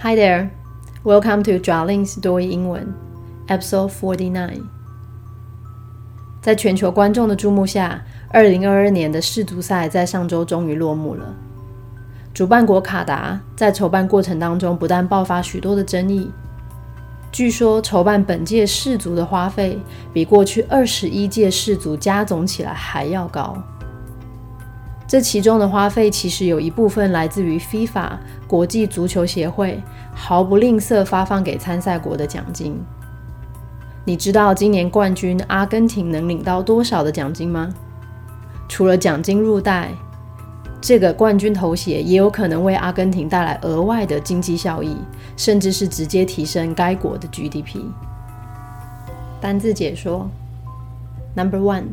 Hi there, welcome to Darling's 多益英文 Episode Forty Nine。在全球观众的注目下，二零二二年的世足赛在上周终于落幕了。主办国卡达在筹办过程当中，不但爆发许多的争议，据说筹办本届世足的花费比过去二十一届世足加总起来还要高。这其中的花费其实有一部分来自于 FIFA 国际足球协会毫不吝啬发放给参赛国的奖金。你知道今年冠军阿根廷能领到多少的奖金吗？除了奖金入袋，这个冠军头衔也有可能为阿根廷带来额外的经济效益，甚至是直接提升该国的 GDP。单字解说：Number one，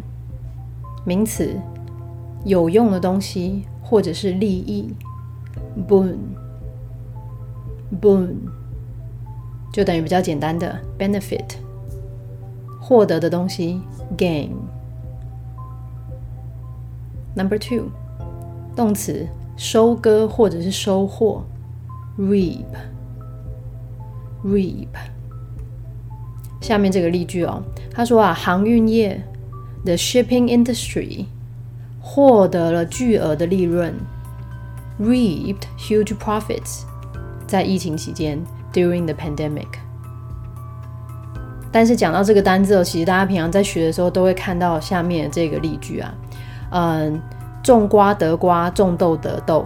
名词。有用的东西，或者是利益，boon，boon，就等于比较简单的 benefit，获得的东西，gain。Number two，动词收割或者是收获，reap，reap。下面这个例句哦，他说啊，航运业，the shipping industry。获得了巨额的利润，reaped huge profits，在疫情期间，during the pandemic。但是讲到这个单字，其实大家平常在学的时候都会看到下面这个例句啊，嗯，种瓜得瓜，种豆得豆，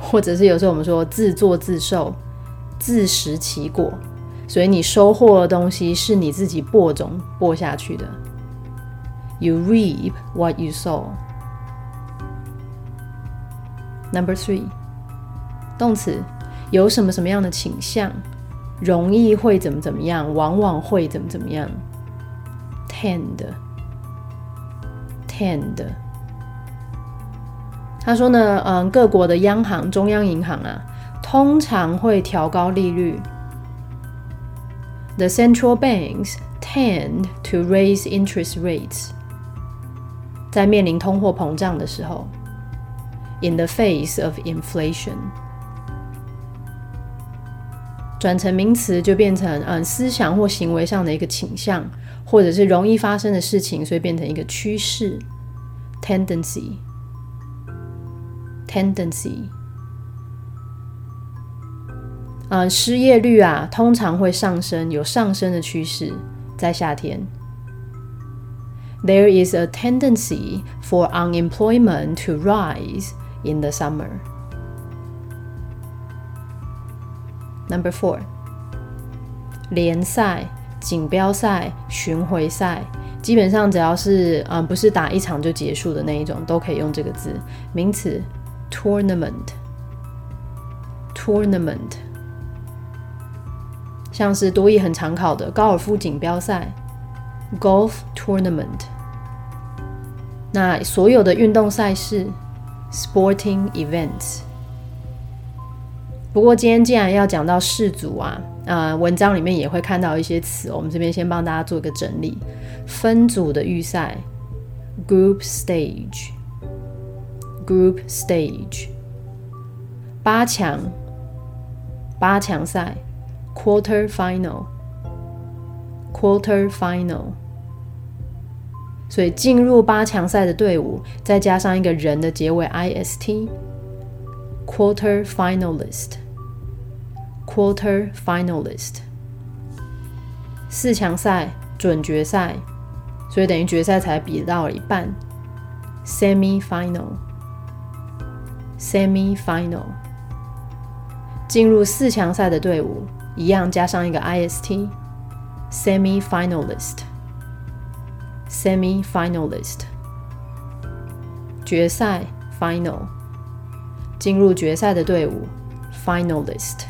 或者是有时候我们说自作自受，自食其果。所以你收获的东西是你自己播种播下去的。You reap what you sow。Number three，动词有什么什么样的倾向，容易会怎么怎么样，往往会怎么怎么样。Tend，tend。他说呢，嗯，各国的央行、中央银行啊，通常会调高利率。The central banks tend to raise interest rates。在面临通货膨胀的时候。In the face of inflation，转成名词就变成嗯思想或行为上的一个倾向，或者是容易发生的事情，所以变成一个趋势。Tendency，tendency，嗯，失业率啊通常会上升，有上升的趋势，在夏天。There is a tendency for unemployment to rise. in the summer. Number four，联赛、锦标赛、巡回赛，基本上只要是嗯不是打一场就结束的那一种，都可以用这个字。名词，tournament，tournament，像是多益很常考的高尔夫锦标赛，golf tournament。那所有的运动赛事。Sporting events。不过今天既然要讲到世组啊，啊，文章里面也会看到一些词，我们这边先帮大家做一个整理。分组的预赛，Group Stage，Group Stage。八强，八强赛，Quarter Final，Quarter Final。所以进入八强赛的队伍，再加上一个人的结尾 i s t，quarter finalist，quarter finalist。四强赛准决赛，所以等于决赛才比到了一半，semi final，semi final。进入四强赛的队伍，一样加上一个 i s t，semi finalist。Semi-finalist，决赛 final，进入决赛的队伍 finalist。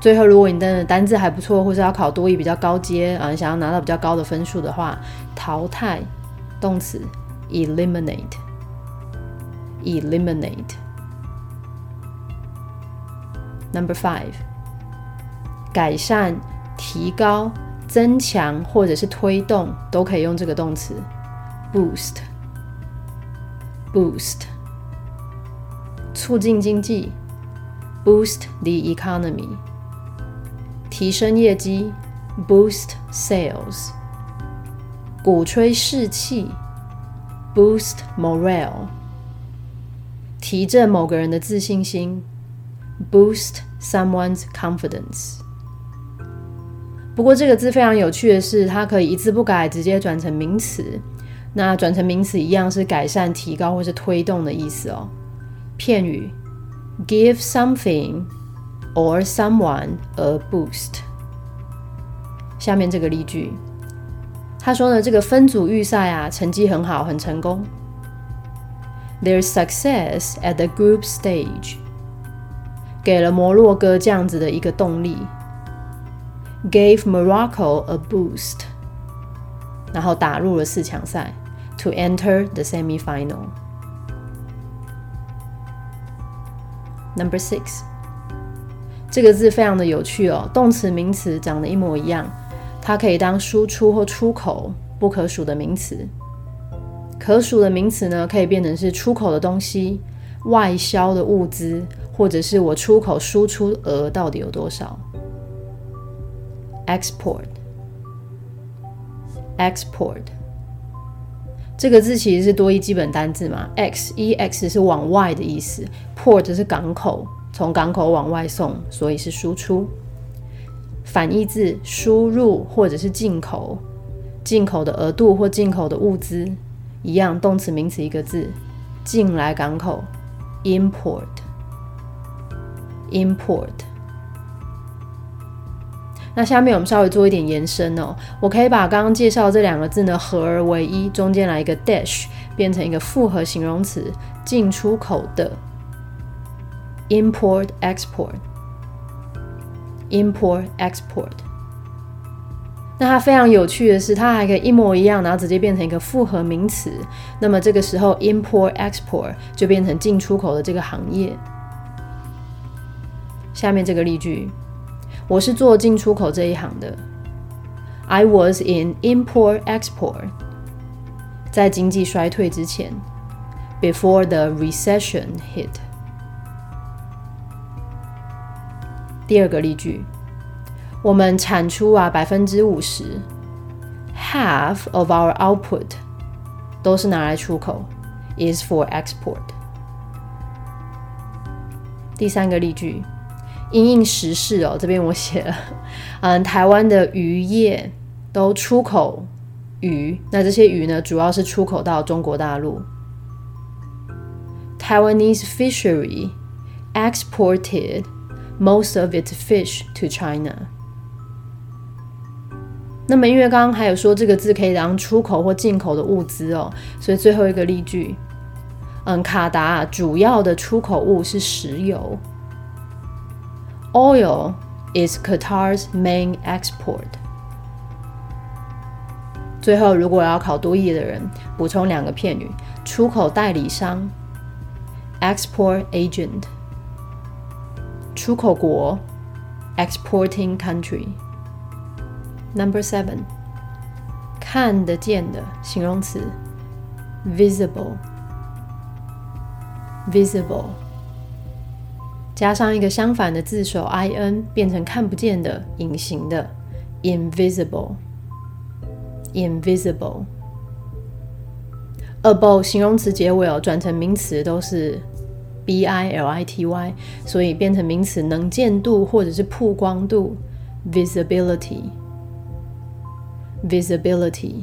最后，如果你的单字还不错，或是要考多一比较高阶啊，想要拿到比较高的分数的话，淘汰动词 eliminate，eliminate。Number five，改善、提高。增强或者是推动都可以用这个动词，boost，boost，促进经济 boost the economy，提升业绩，boost sales，鼓吹士气，boost morale，提振某个人的自信心，boost someone's confidence。不过这个字非常有趣的是，它可以一字不改直接转成名词。那转成名词一样是改善、提高或是推动的意思哦。片语 give something or someone a boost。下面这个例句，他说呢，这个分组预赛啊，成绩很好，很成功。Their success at the group stage 给了摩洛哥这样子的一个动力，gave Morocco a boost，然后打入了四强赛。to enter the semi-final. Number six，这个字非常的有趣哦，动词名词长得一模一样，它可以当输出或出口不可数的名词。可数的名词呢，可以变成是出口的东西、外销的物资，或者是我出口输出额到底有多少。Export，export。这个字其实是多义基本单字嘛，x e x 是往外的意思，port 是港口，从港口往外送，所以是输出。反义字输入或者是进口，进口的额度或进口的物资一样，动词名词一个字，进来港口，import，import。那下面我们稍微做一点延伸哦，我可以把刚刚介绍这两个字呢合而为一，中间来一个 dash，变成一个复合形容词，进出口的 import export import export。那它非常有趣的是，它还可以一模一样，然后直接变成一个复合名词。那么这个时候 import export 就变成进出口的这个行业。下面这个例句。我是做进出口这一行的。I was in import export。在经济衰退之前，before the recession hit。第二个例句，我们产出啊百分之五十，half of our output 都是拿来出口，is for export。第三个例句。 因应时事哦，这边我写了，嗯，台湾的渔业都出口鱼，那这些鱼呢，主要是出口到中国大陆。Taiwanese fishery exported most of its fish to China。那么，因为刚刚还有说这个字可以当出口或进口的物资哦，所以最后一个例句，嗯，卡达主要的出口物是石油。Oil is Qatar's main export。最后，如果要考多译的人，补充两个片语：出口代理商 （export agent），出口国 （exporting country）。Number seven，看得见的形容词 visible，visible。 加上一个相反的字首 i n，变成看不见的、隐形的，invisible，invisible。able 形容词结尾哦，转成名词都是 b i l i t y，所以变成名词能见度或者是曝光度，visibility，visibility，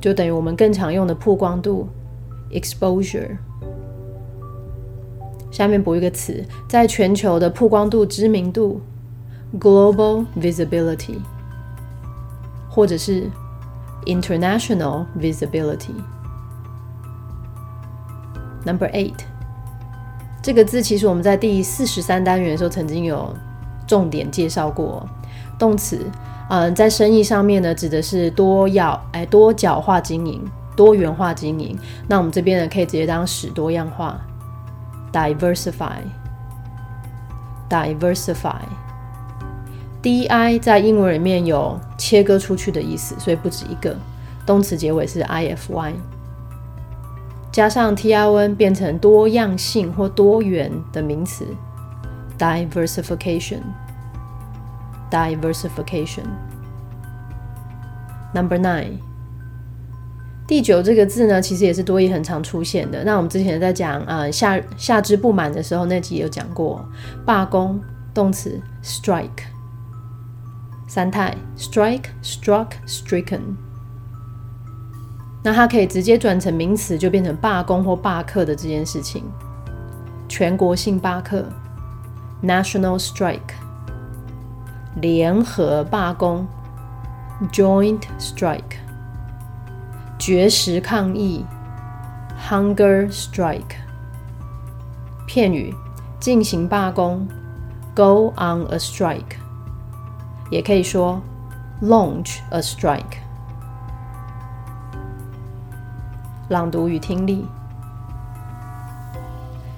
就等于我们更常用的曝光度，exposure。下面补一个词，在全球的曝光度、知名度 （global visibility） 或者是 international visibility。Number eight，这个字其实我们在第四十三单元的时候曾经有重点介绍过。动词，嗯，在生意上面呢，指的是多要哎多角化经营、多元化经营。那我们这边呢，可以直接当使多样化。Diversify diversify d i 在英文里面有切割出去的意思，所以不止一个。动词结尾是 i f y。加上 T I N 变成多样性或多元的名词，diversification。diversification。Number nine，第九这个字呢，其实也是多义很常出现的。那我们之前在讲呃下下肢不满的时候，那集有讲过罢工动词 strike，三态 strike、struck、stricken。那它可以直接转成名词，就变成罢工或罢课的这件事情。全国性罢课 national strike。联合罢工 （joint strike）、绝食抗议 （hunger strike）、片语进行罢工 （go on a strike），也可以说 launch a strike。朗读与听力，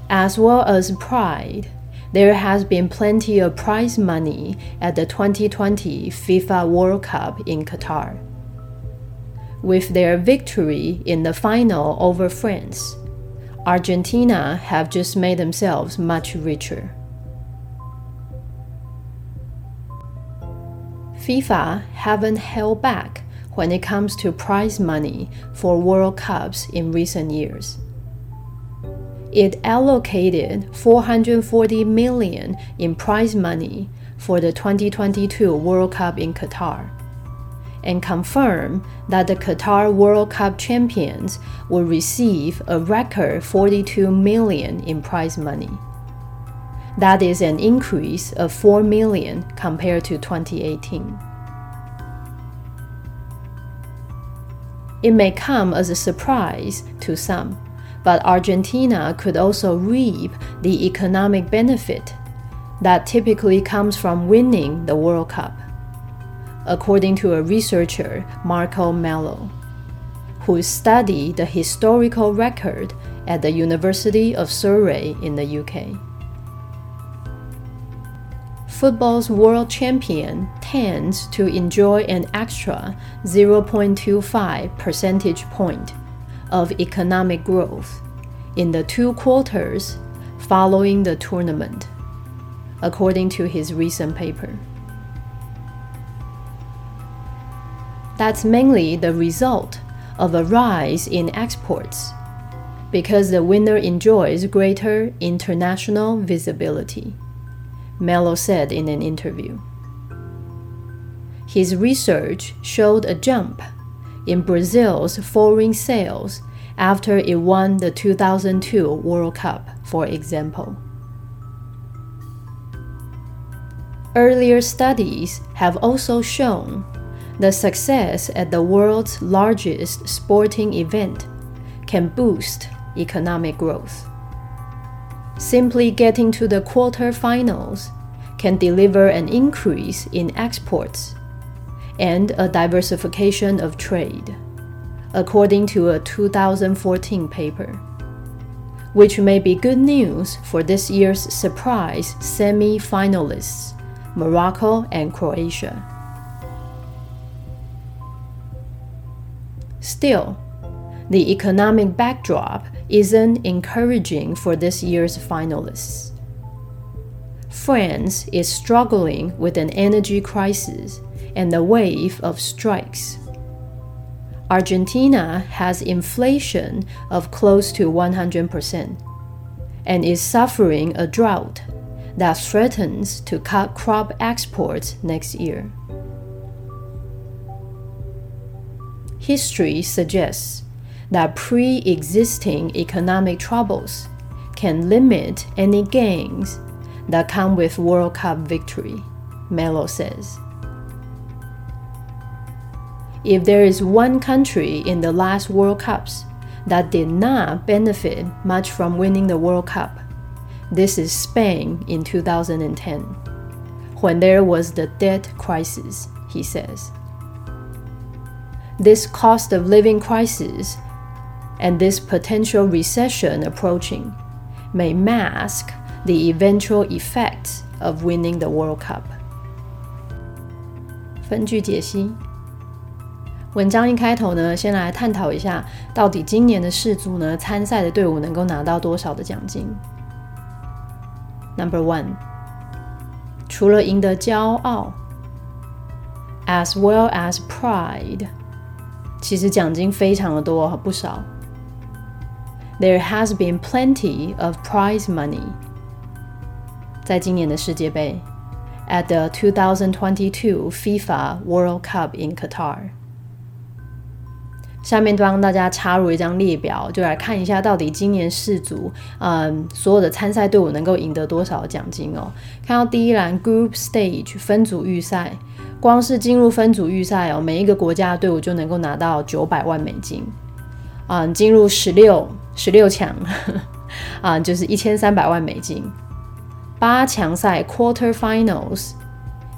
as well as pride。There has been plenty of prize money at the 2020 FIFA World Cup in Qatar. With their victory in the final over France, Argentina have just made themselves much richer. FIFA haven't held back when it comes to prize money for World Cups in recent years. It allocated 440 million in prize money for the 2022 World Cup in Qatar and confirm that the Qatar World Cup champions will receive a record 42 million in prize money. That is an increase of 4 million compared to 2018. It may come as a surprise to some but Argentina could also reap the economic benefit that typically comes from winning the World Cup, according to a researcher, Marco Mello, who studied the historical record at the University of Surrey in the UK. Football's world champion tends to enjoy an extra 0.25 percentage point of economic growth in the two quarters following the tournament, according to his recent paper. That's mainly the result of a rise in exports because the winner enjoys greater international visibility, Mello said in an interview. His research showed a jump in Brazil's foreign sales after it won the 2002 World Cup, for example. Earlier studies have also shown the success at the world's largest sporting event can boost economic growth. Simply getting to the quarterfinals can deliver an increase in exports and a diversification of trade, according to a 2014 paper, which may be good news for this year's surprise semi finalists, Morocco and Croatia. Still, the economic backdrop isn't encouraging for this year's finalists. France is struggling with an energy crisis and a wave of strikes. Argentina has inflation of close to 100% and is suffering a drought that threatens to cut crop exports next year. History suggests that pre existing economic troubles can limit any gains that come with World Cup victory, Melo says. If there is one country in the last World Cups that did not benefit much from winning the World Cup, this is Spain in 2010, when there was the debt crisis, he says This cost of living crisis and this potential recession approaching may mask the eventual effects of winning the World Cup. 分句解析 文章一开头呢，先来探讨一下，到底今年的世足呢，参赛的队伍能够拿到多少的奖金？Number one，除了赢得骄傲，as well as pride， 其实奖金非常的多，不少。There has been plenty of prize money，在今年的世界杯，at the 2022 FIFA World Cup in Qatar。下面就帮大家插入一张列表，就来看一下到底今年世足，嗯，所有的参赛队伍能够赢得多少奖金哦。看到第一栏 Group Stage 分组预赛，光是进入分组预赛哦，每一个国家队伍就能够拿到九百万美金。啊，进入十六十六强，啊，就是一千三百万美金。八强赛 Quarter Finals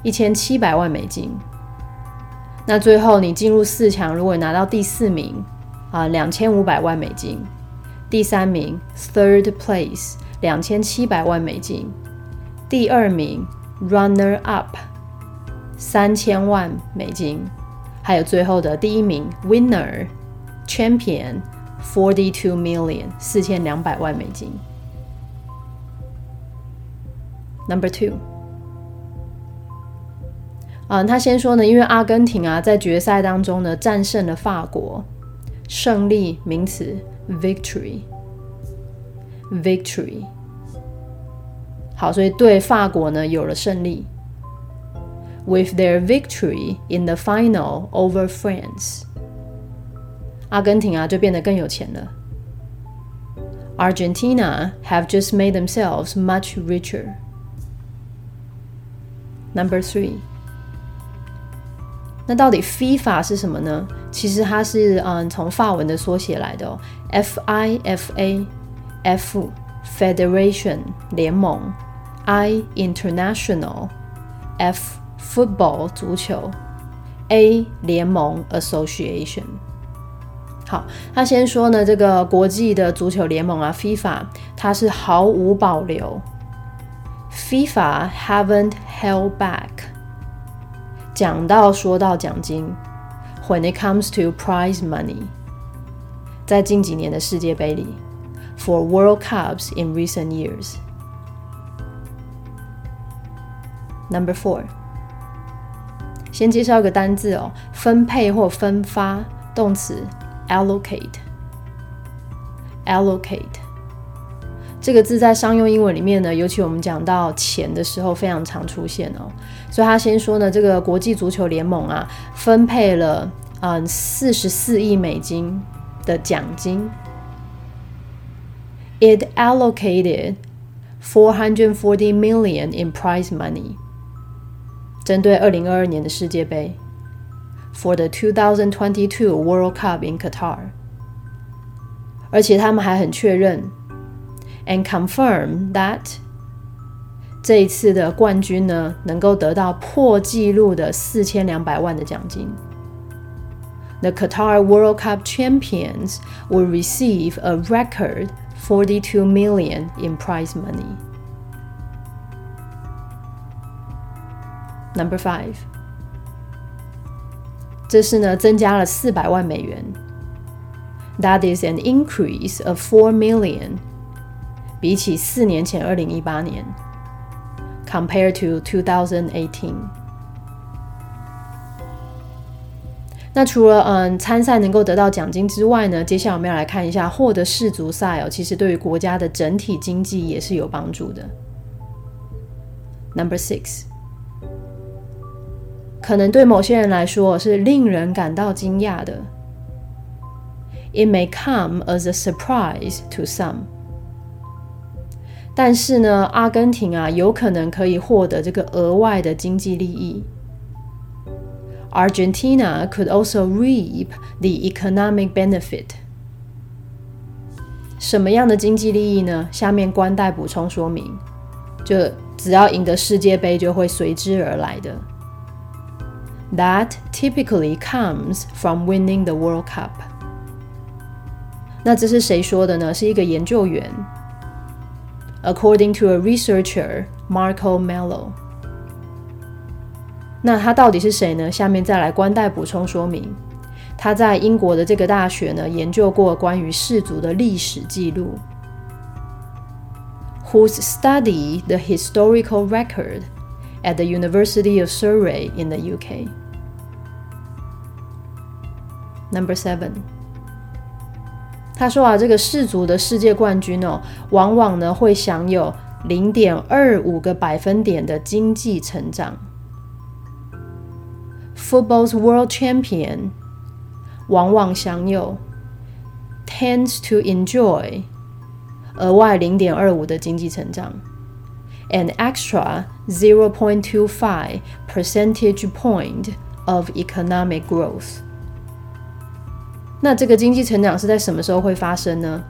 一千七百万美金。那最后你进入四强，如果拿到第四名，啊，两千五百万美金；第三名 （third place） 两千七百万美金；第二名 （runner up） 三千万美金；还有最后的第一名 （winner） champion forty two million 四千两百万美金。Number two。嗯，他先说呢，因为阿根廷啊在决赛当中呢战胜了法国，胜利名词 victory，victory。好，所以对法国呢有了胜利。With their victory in the final over France，阿根廷啊就变得更有钱了。Argentina have just made themselves much richer. Number three. 那到底 FIFA 是什么呢？其实它是嗯从法文的缩写来的哦，F I F A，F Federation 联盟，I International，F Football 足球，A 联盟 Association。好，他先说呢，这个国际的足球联盟啊，FIFA 它是毫无保留，FIFA haven't held back。讲到说到奖金，When it comes to prize money，在近几年的世界杯里，For World Cups in recent years。Number four， 先介绍一个单字哦，分配或分发，动词 allocate，allocate。这个字在商用英文里面呢，尤其我们讲到钱的时候，非常常出现哦。所以他先说呢，这个国际足球联盟啊，分配了嗯四十四亿美金的奖金。It allocated four hundred forty million in prize money，针对二零二二年的世界杯，for the two thousand twenty two World Cup in Qatar。而且他们还很确认。and confirm that 这一次的冠军呢，能够得到破纪录的四千两百万的奖金。The Qatar World Cup champions will receive a record 42 million in prize money. Number five，这是呢增加了四百万美元。That is an increase of four million 比起四年前，二零一八年，compared to two thousand eighteen。那除了嗯参赛能够得到奖金之外呢，接下来我们要来看一下获得世足赛哦，其实对于国家的整体经济也是有帮助的。Number six， 可能对某些人来说是令人感到惊讶的。It may come as a surprise to some。但是呢，阿根廷啊，有可能可以获得这个额外的经济利益。Argentina could also reap the economic benefit。什么样的经济利益呢？下面官带补充说明，就只要赢得世界杯，就会随之而来的。That typically comes from winning the World Cup。那这是谁说的呢？是一个研究员。According to a researcher, Marco Mello。那他到底是谁呢？下面再来官带补充说明。他在英国的这个大学呢研究过关于氏族的历史记录。Whose studied the historical record at the University of Surrey in the UK? Number seven. 他说啊，这个氏族的世界冠军哦，往往呢会享有零点二五个百分点的经济成长。Football's world champion 往往享有 tends to enjoy 额外零点二五的经济成长 ，an extra zero point two five percentage point of economic growth。那这个经济成长是在什么时候会发生呢？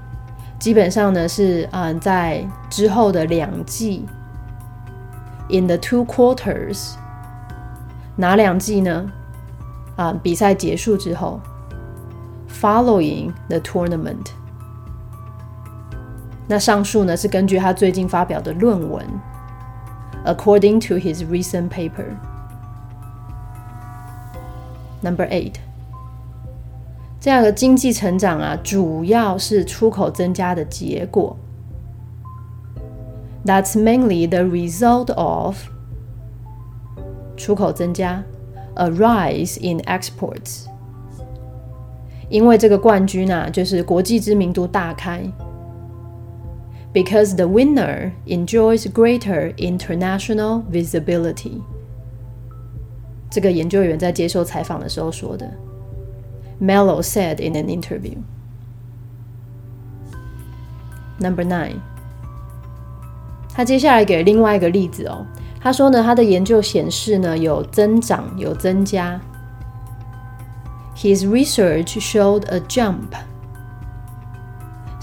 基本上呢是嗯在之后的两季，in the two quarters，哪两季呢？啊，比赛结束之后，following the tournament。 那上述呢是根据他最近发表的论文，according to his recent paper。Number eight。这样的经济成长啊，主要是出口增加的结果。That's mainly the result of 出口增加，a rise in exports。因为这个冠军啊，就是国际知名度大开。 Because the winner enjoys greater international visibility。这个研究员在接受采访的时候说的。Mello said in an interview. Number nine，他接下来给另外一个例子哦。他说呢，他的研究显示呢，有增长，有增加。His research showed a jump，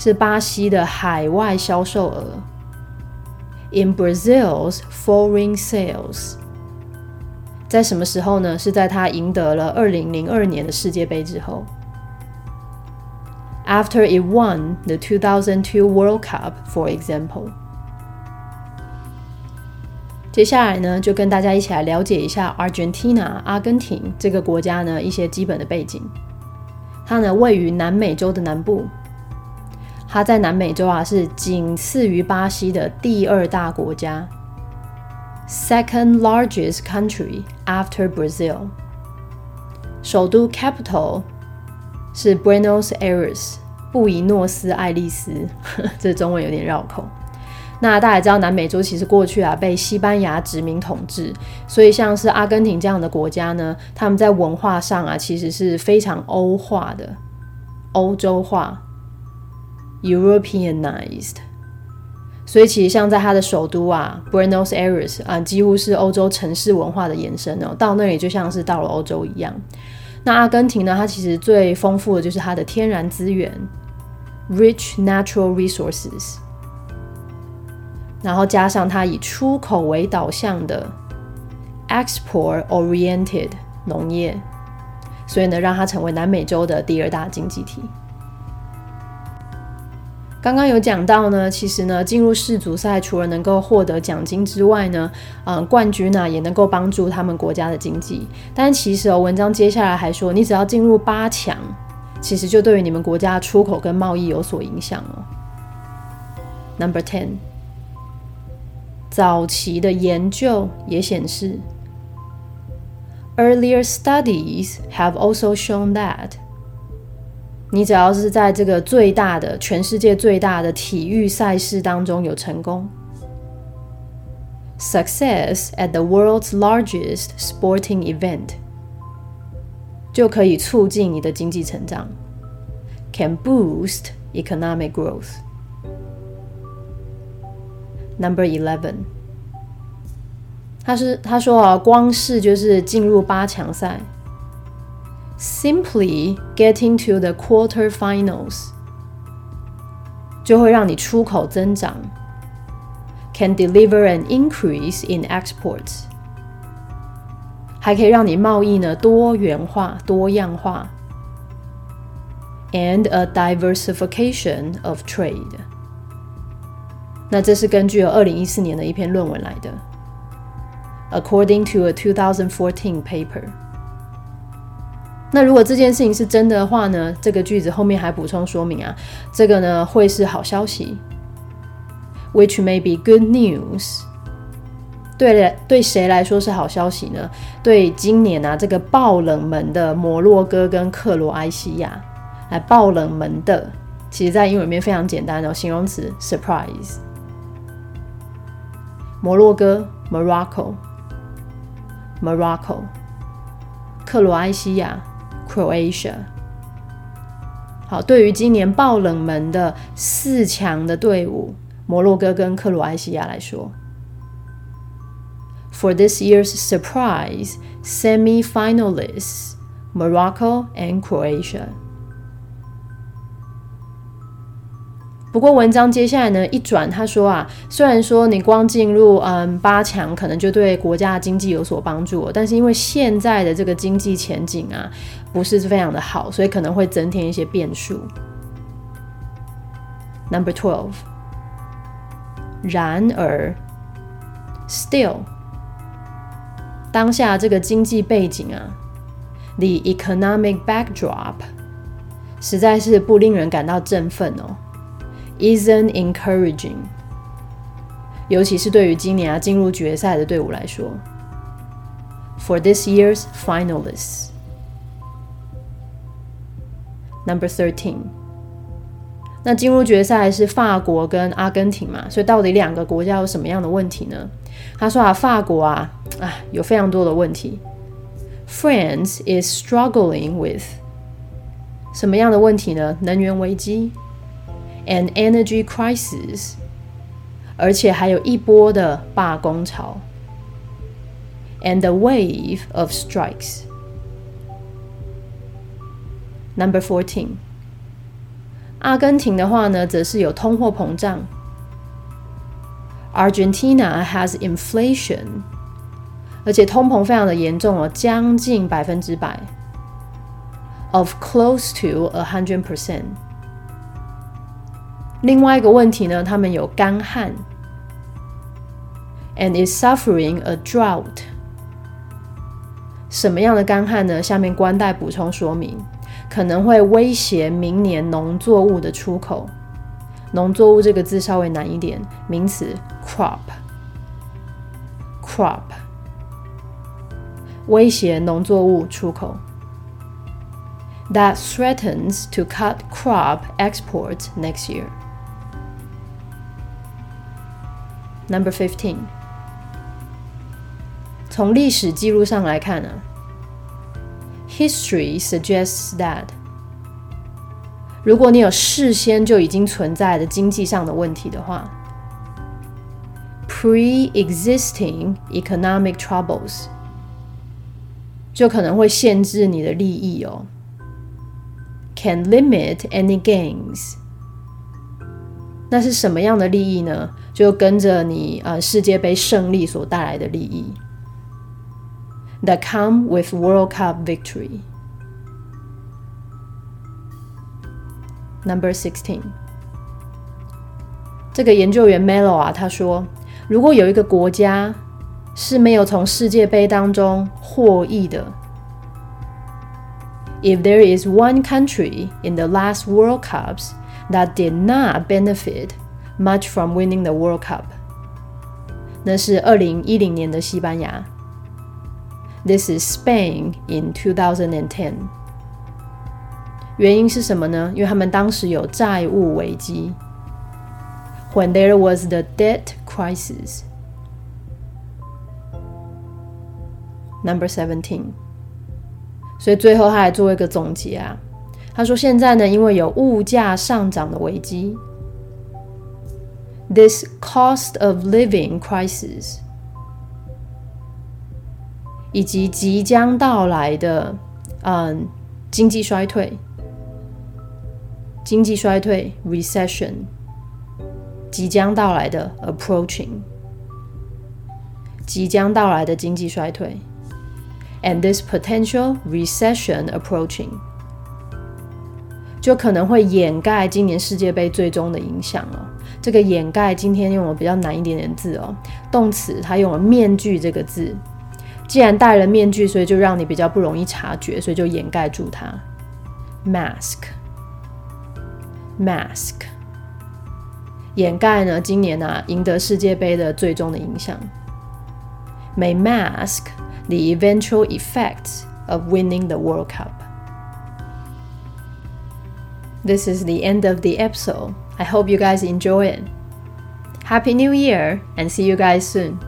是巴西的海外销售额。In Brazil's foreign sales。在什么时候呢？是在他赢得了二零零二年的世界杯之后。After it won the 2002 World Cup, for example。接下来呢，就跟大家一起来了解一下 Argentina 阿根廷这个国家呢一些基本的背景。它呢位于南美洲的南部，它在南美洲啊是仅次于巴西的第二大国家。second largest country after Brazil。首都 capital 是 Buenos Aires，布宜诺斯艾利斯，这中文有点绕口。那大家知道，南美洲其实过去啊被西班牙殖民统治，所以像是阿根廷这样的国家呢，他们在文化上啊其实是非常欧化的，欧洲化，Europeanized。所以其实像在它的首都啊，Buenos Aires 啊，几乎是欧洲城市文化的延伸哦。到那里就像是到了欧洲一样。那阿根廷呢，它其实最丰富的就是它的天然资源，rich natural resources。然后加上它以出口为导向的 export-oriented 农业，所以呢，让它成为南美洲的第二大经济体。刚刚有讲到呢，其实呢，进入世足赛除了能够获得奖金之外呢，嗯，冠军呢也能够帮助他们国家的经济。但其实哦，文章接下来还说，你只要进入八强，其实就对于你们国家出口跟贸易有所影响哦。Number ten，早期的研究也显示，earlier studies have also shown that。你只要是在这个最大的、全世界最大的体育赛事当中有成功，success at the world's largest sporting event，就可以促进你的经济成长，can boost economic growth。Number eleven，他是他说啊，光是就是进入八强赛。Simply getting to the quarterfinals 就会让你出口增长，can deliver an increase in exports，还可以让你贸易呢多元化、多样化，and a diversification of trade。那这是根据二零一四年的一篇论文来的，according to a 2014 paper。 那如果这件事情是真的话呢？这个句子后面还补充说明啊，这个呢会是好消息，which may be good news。对了对谁来说是好消息呢？对今年啊这个爆冷门的摩洛哥跟克罗埃西亚，来爆冷门的，其实在英文里面非常简单哦，形容词 surprise。摩洛哥 Morocco，Morocco，克罗埃西亚。Croatia，好，对于今年爆冷门的四强的队伍摩洛哥跟克罗埃西亚来说，For this year's surprise semi-finalists Morocco and Croatia。不过文章接下来呢一转，他说啊，虽然说你光进入嗯八强可能就对国家经济有所帮助，但是因为现在的这个经济前景啊不是非常的好，所以可能会增添一些变数。Number twelve。然而，still，当下这个经济背景啊，the economic backdrop，实在是不令人感到振奋哦。Isn't encouraging，尤其是对于今年啊进入决赛的队伍来说。For this year's finalists, number thirteen。那进入决赛是法国跟阿根廷嘛？所以到底两个国家有什么样的问题呢？他说啊，法国啊啊有非常多的问题。France is struggling with 什么样的问题呢？能源危机。An energy crisis，而且还有一波的罢工潮，and a wave of strikes。Number fourteen，阿根廷的话呢，则是有通货膨胀。Argentina has inflation，而且通膨非常的严重哦，将近百分之百，of close to a hundred percent。 另外一个问题呢，他们有干旱，and is suffering a drought。什么样的干旱呢？下面官带补充说明，可能会威胁明年农作物的出口。农作物这个字稍微难一点，名词 crop，crop，威胁农作物出口。That threatens to cut crop exports next year. Number fifteen，从历史记录上来看呢，History suggests that，如果你有事先就已经存在的经济上的问题的话，pre-existing economic troubles，就可能会限制你的利益哦，can limit any gains。那是什么样的利益呢？ 就跟着你呃世界杯胜利所带来的利益，that come with World Cup victory. Number sixteen，这个研究员 Melo 啊，他说，如果有一个国家是没有从世界杯当中获益的，if there is one country in the last World Cups that did not benefit much from winning the World Cup。那是二零一零年的西班牙。This is Spain in 2010。原因是什么呢？因为他们当时有债务危机。When there was the debt crisis. Number seventeen。所以最后他来做一个总结啊。他说现在呢，因为有物价上涨的危机。 This cost of living crisis，以及即将到来的嗯经济衰退，经济衰退 recession，即将到来的 approaching，即将到来的经济衰退，and this potential recession approaching，就可能会掩盖今年世界杯最终的影响了。这个掩盖今天用了比较难一点点字哦，动词它用了面具这个字既然戴了面具，所以就让你比较不容易察觉，所以就掩盖住它。Mask，mask，掩盖呢？今年啊，赢得世界杯的最终的影响。May mask the eventual effects of winning the World Cup. This is the end of the episode. I hope you guys enjoy it. Happy New Year and see you guys soon.